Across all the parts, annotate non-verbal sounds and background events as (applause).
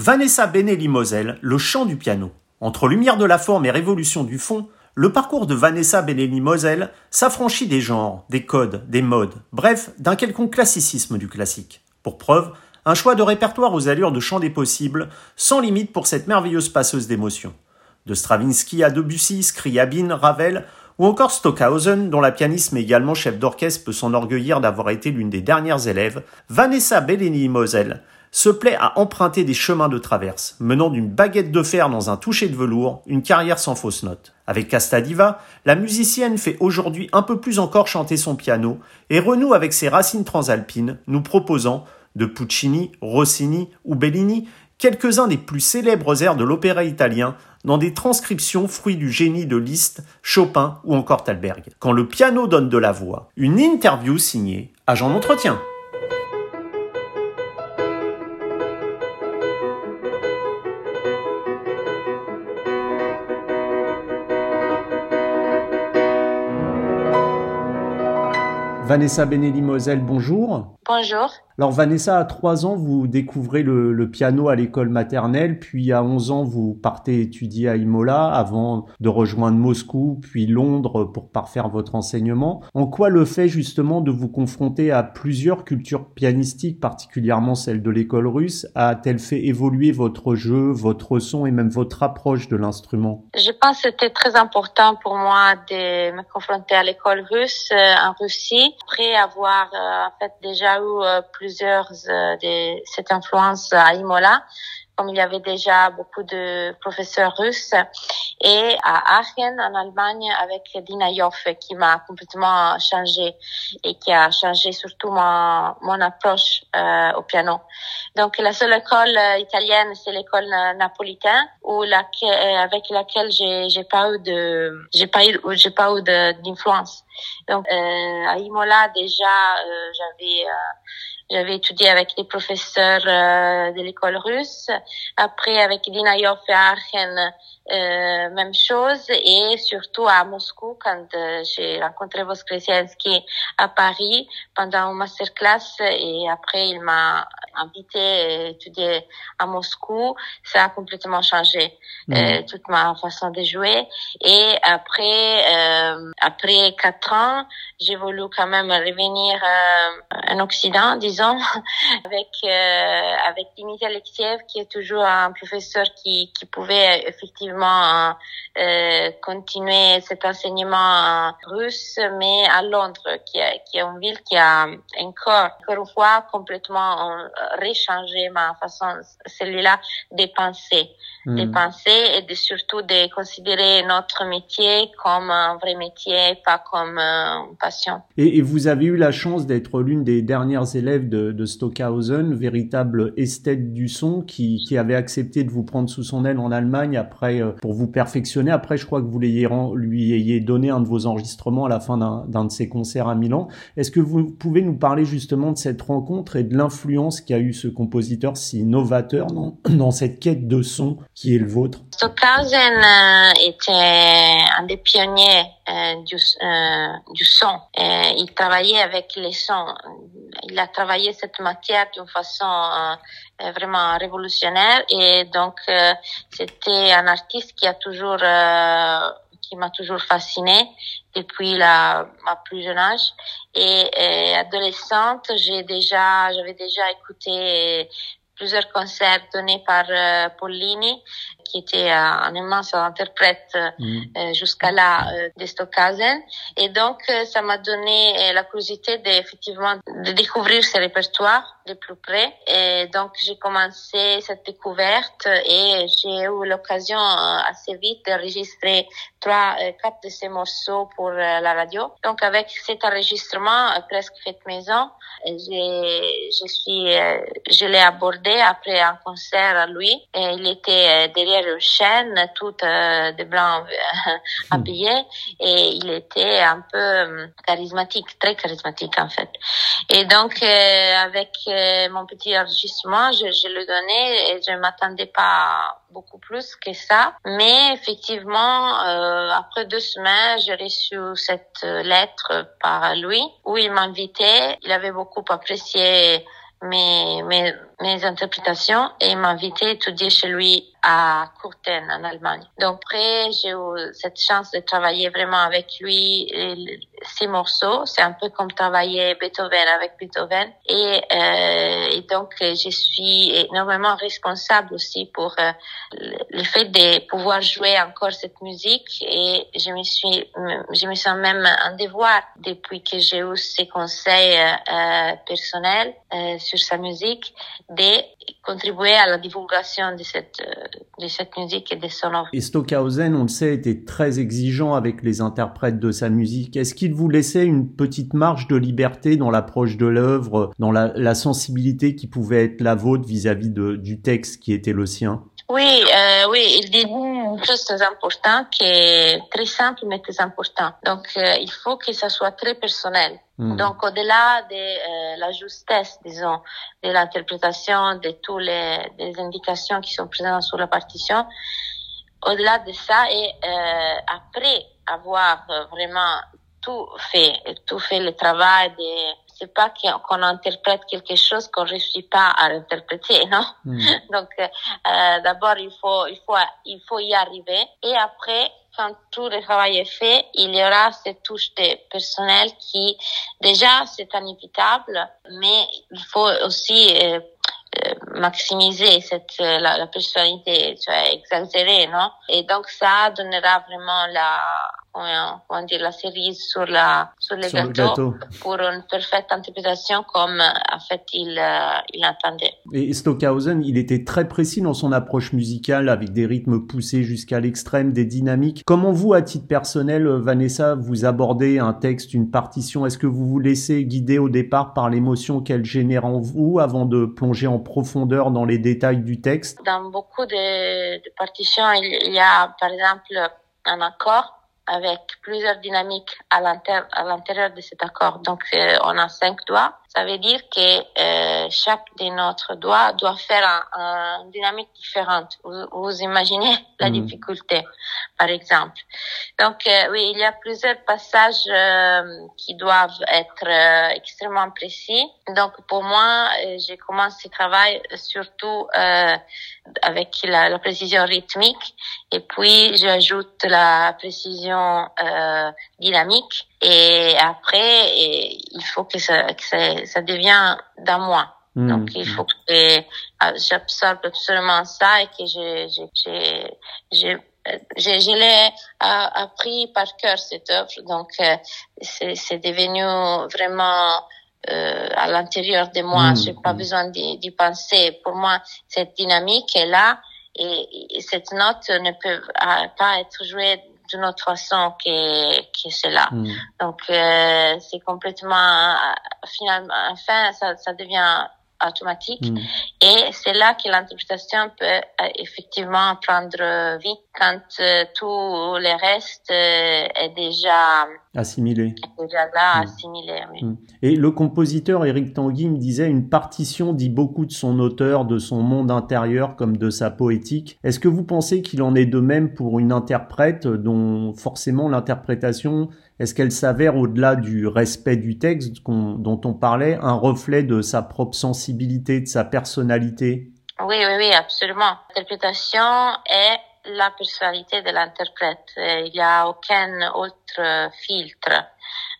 Vanessa Benelli-Moselle, le chant du piano. Entre lumière de la forme et révolution du fond, le parcours de Vanessa Benelli-Moselle s'affranchit des genres, des codes, des modes, bref, d'un quelconque classicisme du classique. Pour preuve, un choix de répertoire aux allures de chant des possibles, sans limite pour cette merveilleuse passeuse d'émotions. De Stravinsky à Debussy, Scriabine, Ravel, ou encore Stockhausen, dont la pianiste mais également chef d'orchestre peut s'enorgueillir d'avoir été l'une des dernières élèves, Vanessa Bellini-Moselle se plaît à emprunter des chemins de traverse, menant d'une baguette de fer dans un toucher de velours, une carrière sans fausse note. Avec Casta Diva, la musicienne fait aujourd'hui un peu plus encore chanter son piano et renoue avec ses racines transalpines, nous proposant, de Puccini, Rossini ou Bellini, quelques-uns des plus célèbres airs de l'opéra italien dans des transcriptions fruits du génie de Liszt, Chopin ou encore Thalberg. Quand le piano donne de la voix, une interview signée Agent d'entretien. Vanessa Benelli-Moselle, bonjour. Bonjour. Alors Vanessa, à 3 ans, vous découvrez le, piano à l'école maternelle, puis à 11 ans, vous partez étudier à Imola avant de rejoindre Moscou, puis Londres pour parfaire votre enseignement. En quoi le fait justement de vous confronter à plusieurs cultures pianistiques, particulièrement celle de l'école russe, a-t-elle fait évoluer votre jeu, votre son et même votre approche de l'instrument? Je pense que c'était très important pour moi de me confronter à l'école russe euh, en Russie, après avoir euh, déjà eu euh, plus euh, de cette influence à Imola, comme il y avait déjà beaucoup de professeurs russes, et à Aachen, en Allemagne, avec Dina Joff, qui m'a complètement changé et qui a changé surtout mon, mon approche euh, au piano. Donc, la seule école euh, italienne, c'est l'école napolitaine, où avec laquelle j'ai pas eu de, j'ai pas eu, j'ai pas eu d'influence. Donc, à Imola, déjà, j'avais j'avais étudié avec les professeurs euh, de l'école russe. Après, avec Dina Yoff et Aachen, euh, même chose. Et surtout à Moscou, quand euh, j'ai rencontré Voskresensky à Paris pendant une masterclass. Et après, il m'a invité à étudier à Moscou. Ça a complètement changé mmh. toute ma façon de jouer. Et après, après quatre ans, j'ai voulu quand même revenir en Occident, disons (laughs) avec euh, avec Dimitri Alexiev, qui est toujours un professeur qui, qui pouvait effectivement euh, continuer cet enseignement russe, mais à Londres, qui, qui est une ville qui a encore, encore une fois complètement rechangé ma façon, celui-là, de penser, de hmm. penser et de surtout de considérer notre métier comme un vrai métier, pas comme une passion. Et, et vous avez eu la chance d'être l'une des dernières élèves de, Stockhausen, véritable esthète du son, qui, avait accepté de vous prendre sous son aile en Allemagne après euh, pour vous perfectionner. Après, je crois que vous lui ayez donné un de vos enregistrements à la fin d'un de ses concerts à Milan. Est-ce que vous pouvez nous parler justement de cette rencontre et de l'influence qu'a eu ce compositeur si novateur dans, (clears throat) dans cette quête de son qui est le vôtre? Stockhausen euh, était un des pionniers du, du son. il travaillait avec les sons il a travaillé cette matière d'une façon euh, euh, vraiment révolutionnaire. Et donc euh, c'était un artiste qui a toujours qui m'a toujours fasciné depuis la ma plus jeune âge. Et, adolescente j'ai déjà j'avais déjà écouté plusieurs concerts donnés par Pollini qui était un immense interprète mm. jusqu'à là de Stockhausen. Et donc, ça m'a donné la curiosité d'effectivement de découvrir ce répertoire de plus près. Et donc, j'ai commencé cette découverte et j'ai eu l'occasion assez vite d'enregistrer trois, quatre de ces morceaux pour la radio. Donc, avec cet enregistrement presque fait maison, je suis, je l'ai abordé après un concert à lui. Et il était derrière une chaîne, toute euh, de blanc euh, (laughs) habillée, et il était un peu euh, charismatique, très charismatique en fait. Et donc avec mon petit enregistrement, je, le donnais et je m'attendais pas beaucoup plus que ça. Mais effectivement, après deux semaines, j'ai reçu cette lettre par lui où il m'invitait. Il avait beaucoup apprécié mes, mes, mes interprétations et m'a invité à étudier chez lui à Courten en Allemagne. Donc après, j'ai eu cette chance de travailler vraiment avec lui ces morceaux. C'est un peu comme travailler Beethoven avec Beethoven. Et, euh, donc, je suis énormément responsable aussi pour euh, le fait de pouvoir jouer encore cette musique. Et je me suis, je me sens même un devoir depuis que j'ai eu ces conseils euh, personnels euh, sur sa musique de contribuer à la divulgation de cette, euh, de cette musique et de son œuvre. Et Stockhausen, on le sait, était très exigeant avec les interprètes de sa musique. Est-ce qu'il vous laissait une petite marge de liberté dans l'approche de l'œuvre, dans la, la, sensibilité qui pouvait être la vôtre vis-à-vis du texte qui était le sien? Oui, euh, oui, il dit une chose très importante qui est très simple mais très important. Donc, euh, il faut que ça soit très personnel. Hmm. Donc, au-delà de euh, la justesse, disons, de l'interprétation de toutes les, indications qui sont présentes sur la partition, au-delà de ça et après avoir vraiment tout fait, tout fait le travail de c'est pas qu'on interprète quelque chose qu'on réussit pas à interpréter, non? Hmm. (laughs) Donc euh, d'abord il faut il faut il faut y arriver. Et après quand tout le travail est fait, il y aura cette touche de personnel qui déjà c'est inévitable, mais il faut aussi euh, euh, maximiser cette euh, la, la personnalité, tu vois, exagérer, non? Et donc ça donnera vraiment la comment dire, la cerise sur, la, sur, le, sur gâteau pour une parfaite interprétation comme en fait il, euh, il entendait. Et Stockhausen, il était très précis dans son approche musicale avec des rythmes poussés jusqu'à l'extrême, des dynamiques. Comment vous, à titre personnel, Vanessa, vous abordez un texte, une partition? Est-ce que vous vous laissez guider au départ par l'émotion qu'elle génère en vous avant de plonger en profondeur dans les détails du texte? Dans beaucoup de, de partitions, il y a par exemple un accord avec plusieurs dynamiques à l'intérieur de cet accord. Donc, euh, on a cinq doigts. Ça veut dire que euh, chaque de notre doigts doit faire un, une dynamique différente. Vous, vous imaginez la mhm. difficulté, par exemple. Donc, euh, oui, il y a plusieurs passages euh, qui doivent être euh, extrêmement précis. Donc, pour moi, j'ai commencé ce travail surtout avec la, la, précision rythmique et puis j'ajoute la précision dynamique et après, il faut que ça, que ça, ça devienne dans moi. Hmm. Donc, il faut que euh, j'absorbe absolument ça et que je, je, je, je, je, l'ai appris par cœur cette œuvre. Donc, euh, c'est devenu vraiment euh, à l'intérieur de moi. Je hmm. J'ai pas hmm. besoin d'y penser. Pour moi, cette dynamique est là et, et cette note ne peut pas être jouée d'une autre façon que, que cela. Mm. Donc, euh, c'est complètement, finalement, enfin, ça, ça devient automatique. Mm. Et c'est là que l'interprétation peut euh, effectivement prendre vie quand euh, tout le reste euh, est déjà assimilé. déjà là, mm. assimilé. Oui. Mm. Et le compositeur Eric Tanguy me disait une partition dit beaucoup de son auteur, de son monde intérieur comme de sa poétique. Est-ce que vous pensez qu'il en est de même pour une interprète dont forcément l'interprétation est-ce qu'elle s'avère, au-delà du respect du texte dont on parlait, un reflet de sa propre sensibilité, de sa personnalité? Oui, oui, oui, absolument. L'interprétation est la personnalité de l'interprète. Il n'y a aucun autre filtre.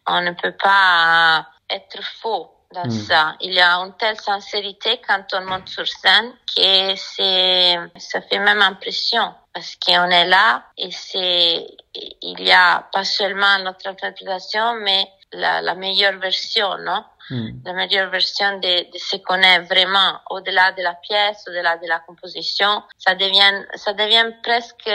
On ne peut pas être faux dans hmm. ça. Il y a une telle sincérité quand on monte sur scène que c'est, ça fait même impression parce qu'on est là et c'est, il y a pas seulement notre interprétation, mais la, la meilleure version, non? Hmm. La meilleure version de, de ce qu'on est vraiment au-delà de la pièce, au-delà de la composition. Ça devient, ça devient presque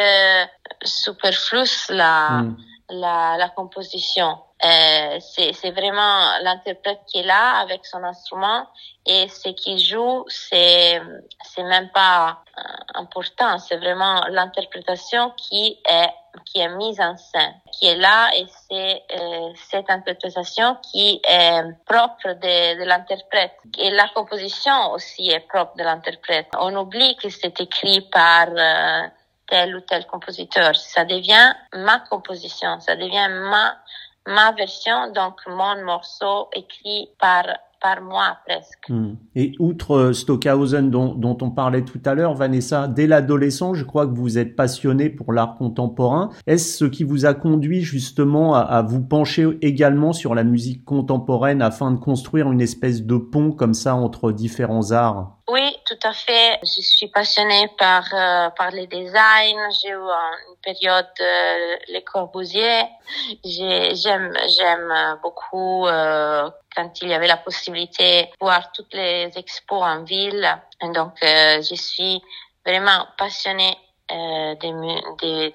superflu la, hmm. la, la composition. Euh, c'est vraiment l'interprète qui est là avec son instrument et ce qu'il joue, c'est c'est même pas euh, important. C'est vraiment l'interprétation qui est qui est mise en scène, qui est là et c'est euh, cette interprétation qui est propre de, de l'interprète. Et la composition aussi est propre de l'interprète. On oublie que c'est écrit par euh, tel ou tel compositeur. Ça devient ma composition, ça devient ma ma version, donc mon morceau écrit par par mois presque. Hmm. Et outre euh, Stockhausen dont, dont, on parlait tout à l'heure, Vanessa, dès l'adolescence, je crois que vous êtes passionnée pour l'art contemporain. Est-ce ce qui vous a conduit justement à, à, vous pencher également sur la musique contemporaine afin de construire une espèce de pont comme ça entre différents arts? Oui, tout à fait. Je suis passionnée par euh, par les designs. J'ai eu une période euh, les Corbusier. J'aime j'aime beaucoup euh, quand il y avait la possibilité de voir toutes les expos en ville. donc je suis vraiment passionnée euh,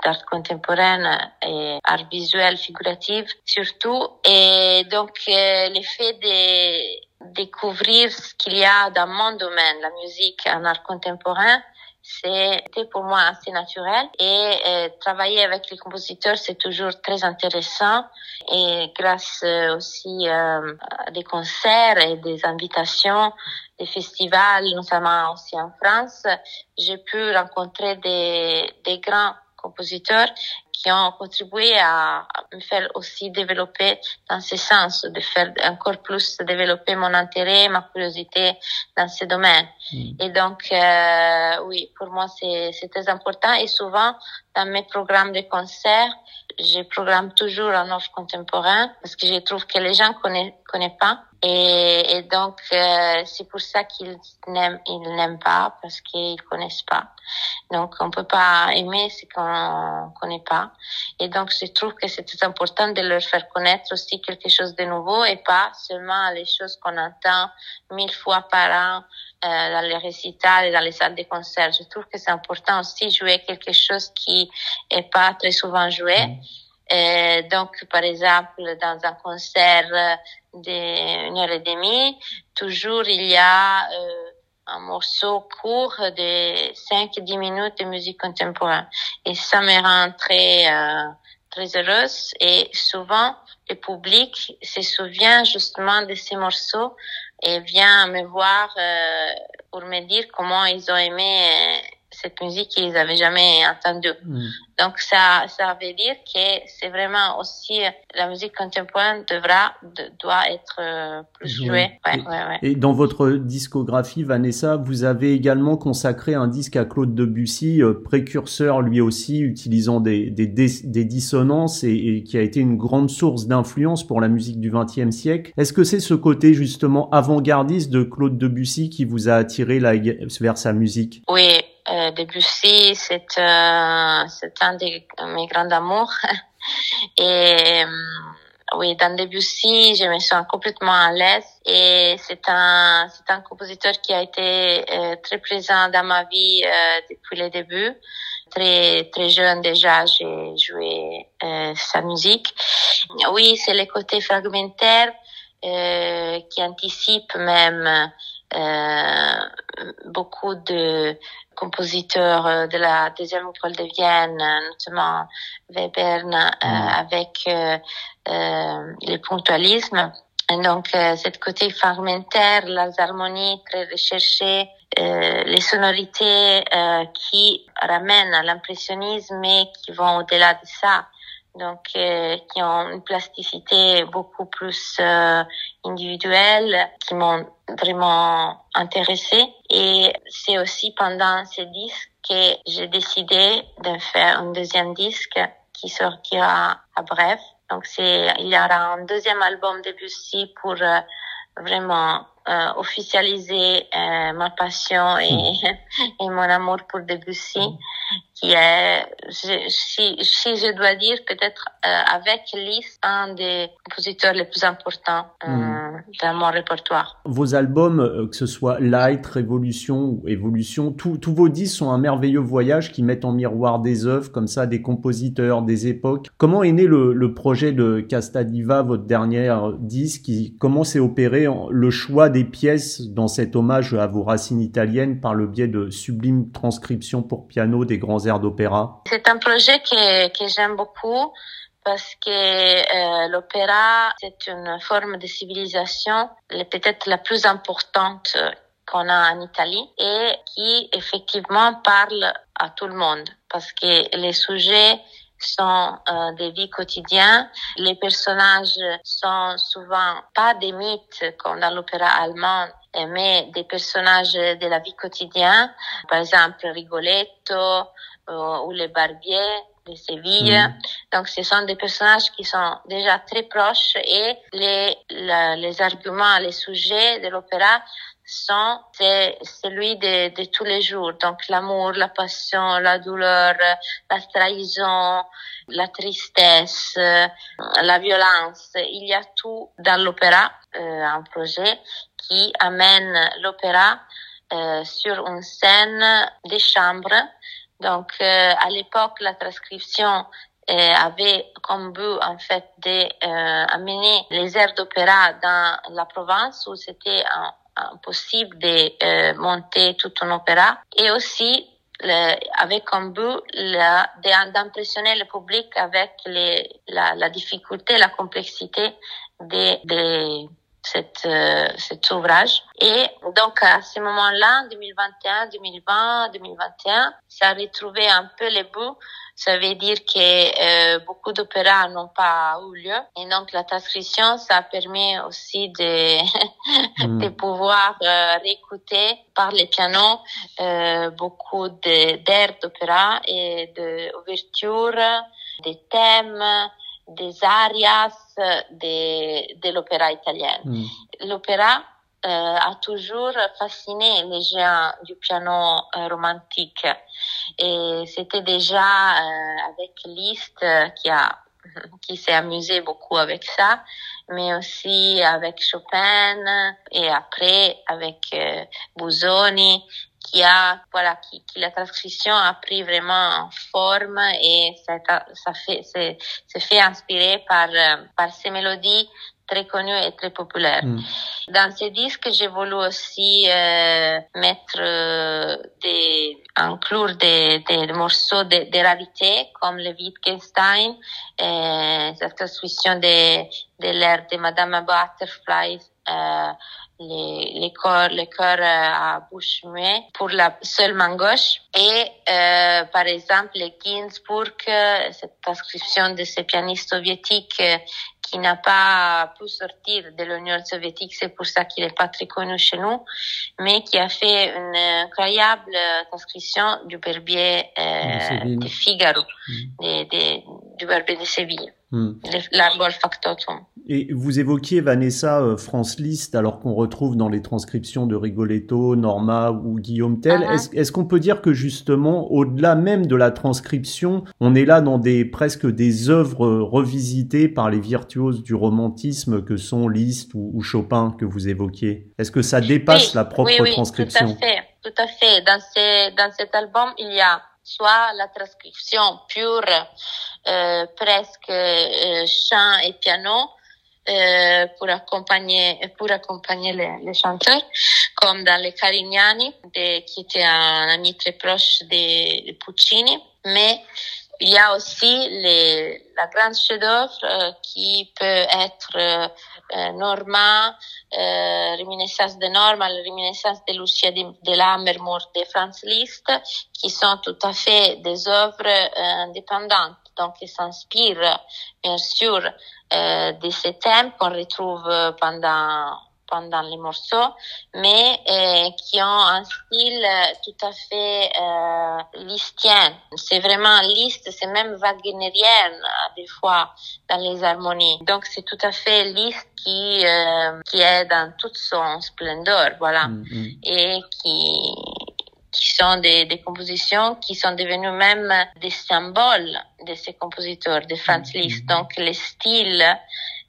d'art contemporain et art visuel figuratif surtout. Et donc l'effet des découvrir ce qu'il y a dans mon domaine, la musique en art contemporain, c'était pour moi assez naturel. Et euh, travailler avec les compositeurs c'est toujours très intéressant. Et grâce euh, aussi euh, à des concerts et des invitations des festivals notamment aussi en France j'ai pu rencontrer des, des grands compositeurs qui ont contribué à, me faire aussi développer dans ce sens, de faire encore plus développer mon intérêt, ma curiosité dans ce domaine. Mm. Et donc, euh, oui, pour moi, c'est très important. Et souvent, dans mes programmes de concert, je programme toujours un offre contemporain parce que je trouve que les gens connaissent, connaissent pas. Et, et donc, euh, c'est pour ça qu'ils n'aiment, ils n'aiment pas parce qu'ils connaissent pas. Donc, on peut pas aimer ce qu'on connaît pas. Et donc, je trouve que c'est très important de leur faire connaître aussi quelque chose de nouveau et pas seulement les choses qu'on entend mille fois par an euh, dans les récitals et dans les salles de concert. Je trouve que c'est important aussi jouer quelque chose qui est pas très souvent joué. Mmh. Euh, donc, par exemple, dans un concert d'une heure et demie, toujours il y a euh, un morceau court de 5-10 minutes de musique contemporaine. Et ça me rend très, euh, très heureuse. Et souvent, le public se souvient justement de ces morceaux et vient me voir euh, pour me dire comment ils ont aimé euh, cette musique qu'ils n'avaient jamais entendue. Mm. Donc ça, ça veut dire que c'est vraiment aussi la musique contemporaine devra, doit être euh, plus jouée. Ouais, et, ouais, ouais. et, dans votre discographie, Vanessa, vous avez également consacré un disque à Claude Debussy, euh, précurseur lui aussi, utilisant des, des, des dissonances et, et, qui a été une grande source d'influence pour la musique du XXe siècle. Est-ce que c'est ce côté justement avant-gardiste de Claude Debussy qui vous a attiré vers sa musique? Oui, euh, Debussy, c'est euh, c'est un de mes grands amours. (laughs) et euh, oui, dans Debussy, je me sens complètement à l'aise et c'est un c'est un compositeur qui a été euh, très présent dans ma vie euh, depuis le début. Très très jeune déjà, j'ai joué euh, sa musique. Oui, c'est le côté fragmentaire qui anticipe même beaucoup de compositeurs euh, de la deuxième école de Vienne, euh, notamment Webern, euh, mm. avec le ponctualisme. Et donc, cette côté fragmentaire, les harmonies très recherchées, les sonorités qui ramènent à l'impressionnisme et qui vont au-delà de ça donc qui ont une plasticité beaucoup plus euh, individuelle, qui m'ont vraiment intéressée. Et c'est aussi pendant ce disque que j'ai décidé de faire un deuxième disque qui sortira à bref. Donc c'est, il y aura un deuxième album de Bussy pour euh, vraiment euh, officialiser euh, ma passion et, hmm. (laughs) et, mon amour pour Debussy, qui est, si, si je dois dire, peut-être euh, avec Liszt, un des compositeurs les plus importants euh, hmm. dans mon répertoire. Vos albums, euh, que ce soit Light, Révolution ou Évolution, tous vos disques sont un merveilleux voyage qui met en miroir des œuvres comme ça, des compositeurs, des époques. Comment est né le, le projet de Casta Diva, votre dernier disque qui, Comment s'est opéré le choix des pièces dans cet hommage à vos racines italiennes par le biais de sublimes transcriptions pour piano des grands d'opéra C'est un projet que, j'aime beaucoup parce que euh, l'opéra, c'est une forme de civilisation peut-être la plus importante qu'on a en Italie et qui effectivement parle à tout le monde parce que les sujets sont euh, des vies quotidiennes. Les personnages sont souvent pas des mythes comme dans l'opéra allemand, mais des personnages de la vie quotidienne. Par exemple, Rigoletto euh, ou les barbiers de Séville. Mm. Donc, ce sont des personnages qui sont déjà très proches et les, les arguments, les sujets de l'opéra sont c'est celui de, de tous les jours. Donc l'amour, la passion, la douleur, la trahison, la tristesse, la violence. Il y a tout dans l'opéra, euh, un projet qui amène l'opéra euh, sur une scène des chambres. Donc euh, à l'époque, la transcription euh, avait comme but en fait d'amener les airs d'opéra dans la province où c'était un possible de euh, monter tout un opéra. Et aussi le, avec comme but d'impressionner le public avec les, la, la, difficulté, la complexité de, de cette, euh, cet ouvrage. Et donc à ce moment-là, 2021, 2020, 2021, ça a retrouvé un peu les bouts ça veut dire que euh, beaucoup d'opéras n'ont pas eu lieu. Et donc la transcription, ça permet aussi de, (laughs) mm. de pouvoir euh, réécouter par les pianos euh, beaucoup d'airs d'opéra et d'ouverture, des thèmes, des arias de, de l'opéra italien. Mm. L'opéra euh, a toujours fasciné les gens du piano euh, romantique. Et c'était déjà euh, avec Liszt qui a (laughs) qui s'est amusé beaucoup avec ça, mais aussi avec Chopin et après avec Busoni qui a voilà qui, qui, la transcription a pris vraiment en forme et ça, ça fait c'est fait inspirer par par ces mélodies très connu et très populaire. Mm. Dans ce disque, j'ai voulu aussi euh, mettre euh, des, inclure des, des morceaux de, de rarité comme le Wittgenstein, euh, cette transmission de, de l'air de Madame Butterfly, euh, les, les corps, les cœurs à bouche muette pour la seule main gauche. Et euh, par exemple, le Ginsburg, cette transcription de ce pianiste soviétique qui n'a pas pu sortir de l'Union soviétique, c'est pour ça qu'il n'est pas très connu chez nous, mais qui a fait une incroyable transcription du Berbier euh, de Figaro, mm. de, de, du Berbier de Séville. Hmm. Et vous évoquiez Vanessa euh, France Liszt, alors qu'on retrouve dans les transcriptions de Rigoletto, Norma ou Guillaume Tell. Ah. Est-ce qu'on peut dire que justement, au-delà même de la transcription, on est là dans des presque des œuvres revisitées par les virtuoses du romantisme que sont Liszt ou, Chopin que vous évoquiez? Est-ce que ça dépasse la propre oui, oui, transcription Tout à fait, tout à fait. Dans, dans cet album, il y a soit la transcription pure, euh, presque euh, chant et piano, euh, pour accompagner pour accompagner les, les, chanteurs, comme dans les Carignani, de, qui était un ami très proche de, de Puccini. Mais il y a aussi les, la grande chef-d'œuvre euh, qui peut être euh, euh Norma, euh, Reminiscence de Norma, Reminiscence de Lucia de, de Lammermoor de Franz Liszt, qui sont tout à fait des œuvres euh, indépendantes. Donc, ils s'inspirent, bien sûr, de ces thèmes qu'on retrouve pendant pendant les morceaux, mais euh, qui ont un style euh, tout à fait euh, listien. C'est vraiment liste, c'est même wagnerienne des fois dans les harmonies. Donc c'est tout à fait liste qui euh, qui est dans toute son splendeur, voilà, mm, mm. et qui qui sont des, des, compositions qui sont devenues même des symboles de ces compositeurs, de Franz mm, Liszt. Donc, le style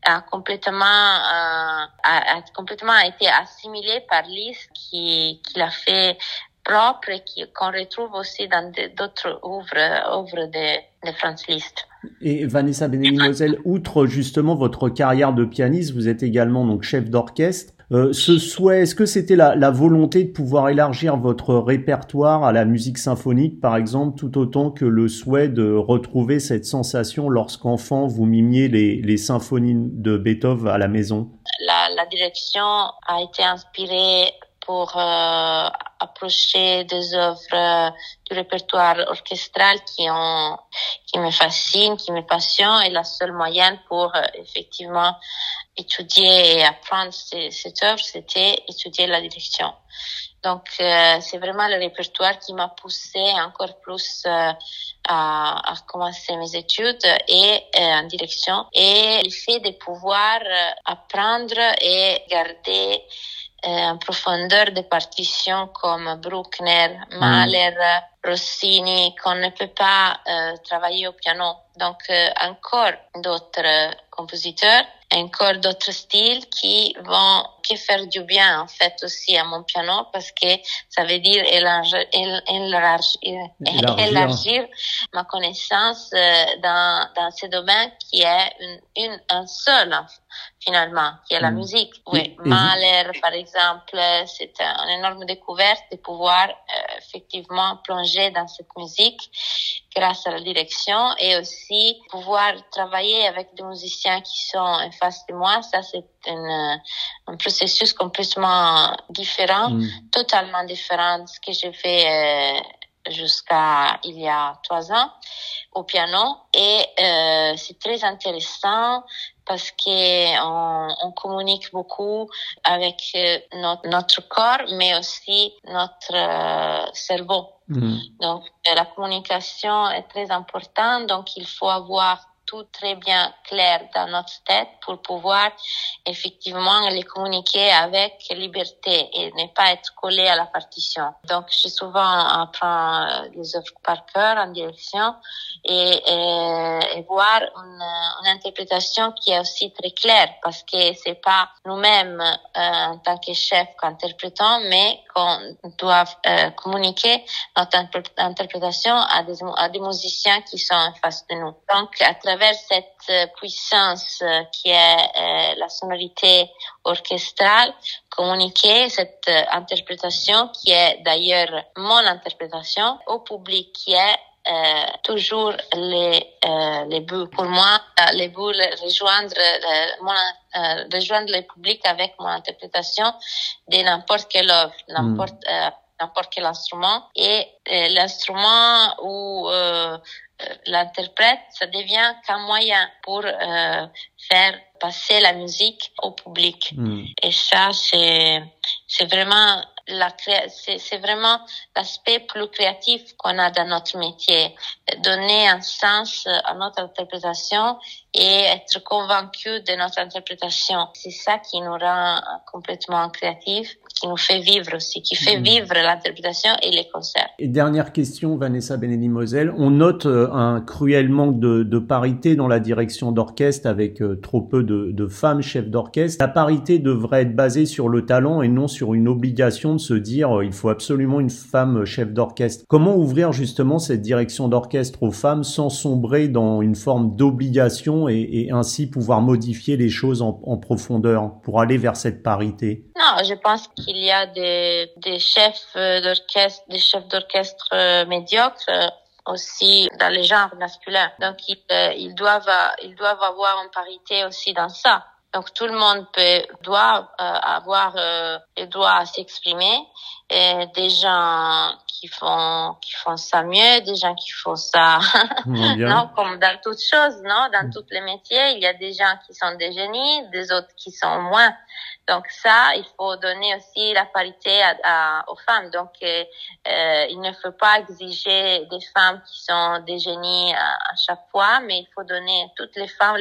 a complètement, euh, a, complètement été assimilé par Liszt qui, qui l'a fait propre et qu'on retrouve aussi dans d'autres œuvres, œuvres de, de Franz Liszt. Et Vanessa Benelli-Moselle, outre justement votre carrière de pianiste, vous êtes également donc chef d'orchestre. Euh, ce souhait, est-ce que c'était la, la, volonté de pouvoir élargir votre répertoire à la musique symphonique, par exemple, tout autant que le souhait de retrouver cette sensation lorsqu'enfant vous mimiez les, les, symphonies de Beethoven à la maison? La, la direction a été inspirée pour euh, approcher des œuvres du répertoire orchestral qui ont, qui me fascinent, qui me passionnent et la seule moyenne pour effectivement étudier et apprendre cette œuvre, c'était étudier la direction. Donc, euh, c'est vraiment le répertoire qui m'a poussé encore plus euh, à, à, commencer mes études et euh, en direction. Et le fait de pouvoir apprendre et garder en profondeur des partitions comme Bruckner, mm. Mahler, Rossini, qu'on ne peut pas travailler au piano. Donc, encore d'autres compositeurs encore d'autres styles qui vont que faire du bien en fait aussi à mon piano parce que ça veut dire élargir, élargir, élargir ma connaissance euh, dans, dans ce domaine qui est une, une, un seul finalement, qui est la mm. musique. Oui, Mahler, par exemple, c'est une énorme découverte de pouvoir euh, effectivement plonger dans cette musique grâce à la direction et aussi pouvoir travailler avec des musiciens qui sont en face de moi. Ça, c'est un, un processus complètement différent, mm. totalement différent de ce que j'ai fait euh, jusqu'à il y a trois ans au piano et euh, c'est très intéressant parce que on, on communique beaucoup avec euh, notre, notre, corps mais aussi notre euh, cerveau. Mm. Donc la communication est très importante donc il faut avoir tout très bien clair dans notre tête pour pouvoir effectivement les communiquer avec liberté et ne pas être collé à la partition. Donc, j'ai souvent apprends les œuvres par cœur en direction et, et, voir une, une, interprétation qui est aussi très claire parce que c'est pas nous-mêmes euh, en tant que chef qu'interprétons, mais qu'on doit euh, communiquer notre interprétation à des, à des musiciens qui sont en face de nous. Donc, à travers cette euh, puissance euh, qui est euh, la sonorité orchestrale, communiquer cette interprétation qui est d'ailleurs mon interprétation au public qui est euh, toujours les euh, les buts. Pour moi, les buts rejoindre mon, rejoindre le public avec mon interprétation de n'importe quelle œuvre, n'importe mm. N'importe quel instrument et l'instrument où euh, l'interprète, ça devient qu'un moyen pour euh, faire passer la musique au public. Hmm. Et ça, c'est c'est vraiment la c'est vraiment l'aspect plus créatif qu'on a dans notre métier, donner un sens à notre interprétation et être convaincu de notre interprétation. C'est ça qui nous rend complètement créatifs, qui nous fait vivre aussi, qui fait mm. vivre l'interprétation et les concerts. Et dernière question, Vanessa Benelli-Moselle. On note euh, un cruel manque de, de parité dans la direction d'orchestre avec euh, trop peu de, de femmes chefs d'orchestre. La parité devrait être basée sur le talent et non sur une obligation de se dire euh, il faut absolument une femme chef d'orchestre. Comment ouvrir justement cette direction d'orchestre aux femmes sans sombrer dans une forme d'obligation et, ainsi pouvoir modifier les choses en, profondeur pour aller vers cette parité? Non, je pense qu'il y a des, des chefs d'orchestre, des chefs d'orchestre euh, médiocres euh, aussi dans les genres masculins. Donc ils, euh, ils doivent ils doivent avoir une parité aussi dans ça. Donc tout le monde peut doit avoir euh, le droit à s'exprimer. Et des gens qui font qui font ça mieux, des gens qui font ça (laughs) non comme dans toutes choses, non dans mm. tous les métiers, il y a des gens qui sont des génies, des autres qui sont moins. Donc ça, il faut donner aussi la parité à, aux femmes. Donc euh, euh, il ne faut pas exiger des femmes qui sont des génies à, chaque fois, mais il faut donner à toutes les femmes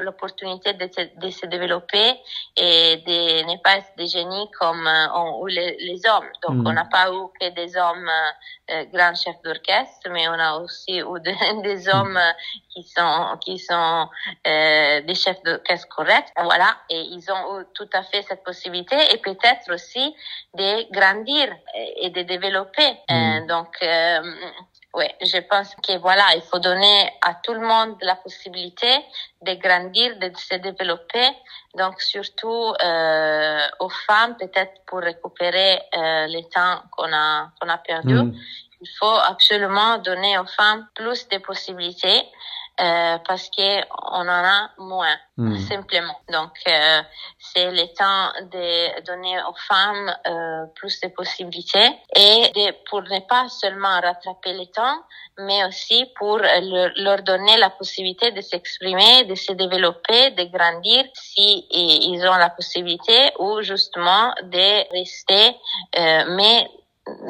l'opportunité de, de, se développer et de ne pas être des génies comme euh, les, les, hommes. Donc mm. on n'a pas eu que des hommes euh, grands chefs d'orchestre, mais on a aussi eu (laughs) des hommes qui sont qui sont euh, des chefs d'orchestre corrects. Voilà, et ils ont eu tout à fait cette possibilité et peut-être aussi de grandir et de développer. Euh, mm. donc, euh, oui, je pense que voilà, il faut donner à tout le monde la possibilité de grandir, de se développer. Donc, surtout euh, aux femmes, peut-être pour récupérer euh, le temps qu'on a qu'on a perdu. Mm. Il faut absolument donner aux femmes plus de possibilités euh, parce que on en a moins hmm. simplement. Donc euh, c'est le temps de donner aux femmes euh, plus de possibilités et de, pour ne pas seulement rattraper le temps, mais aussi pour leur, leur donner la possibilité de s'exprimer, de se développer, de grandir si ils ont la possibilité ou justement de rester euh, mais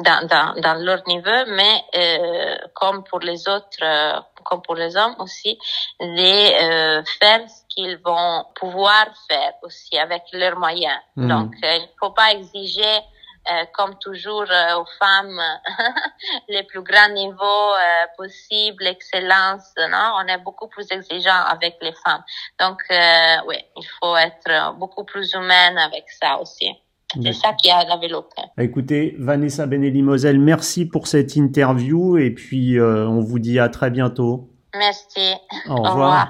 dans, dans, dans, leur niveau, mais euh, comme pour les autres, euh, comme pour les hommes aussi, de euh, faire ce qu'ils vont pouvoir faire aussi avec leurs moyens. Hmm. Donc, euh, il ne faut pas exiger, euh, comme toujours, aux femmes (laughs) les plus grands niveaux possibles, excellence. Non, on est beaucoup plus exigeant avec les femmes. Donc, oui, il faut être beaucoup plus humaine avec ça aussi. C'est ça qui a développé. Écoutez, Vanessa Benelli-Moselle, merci pour cette interview et puis euh, on vous dit à très bientôt. Merci. Au revoir.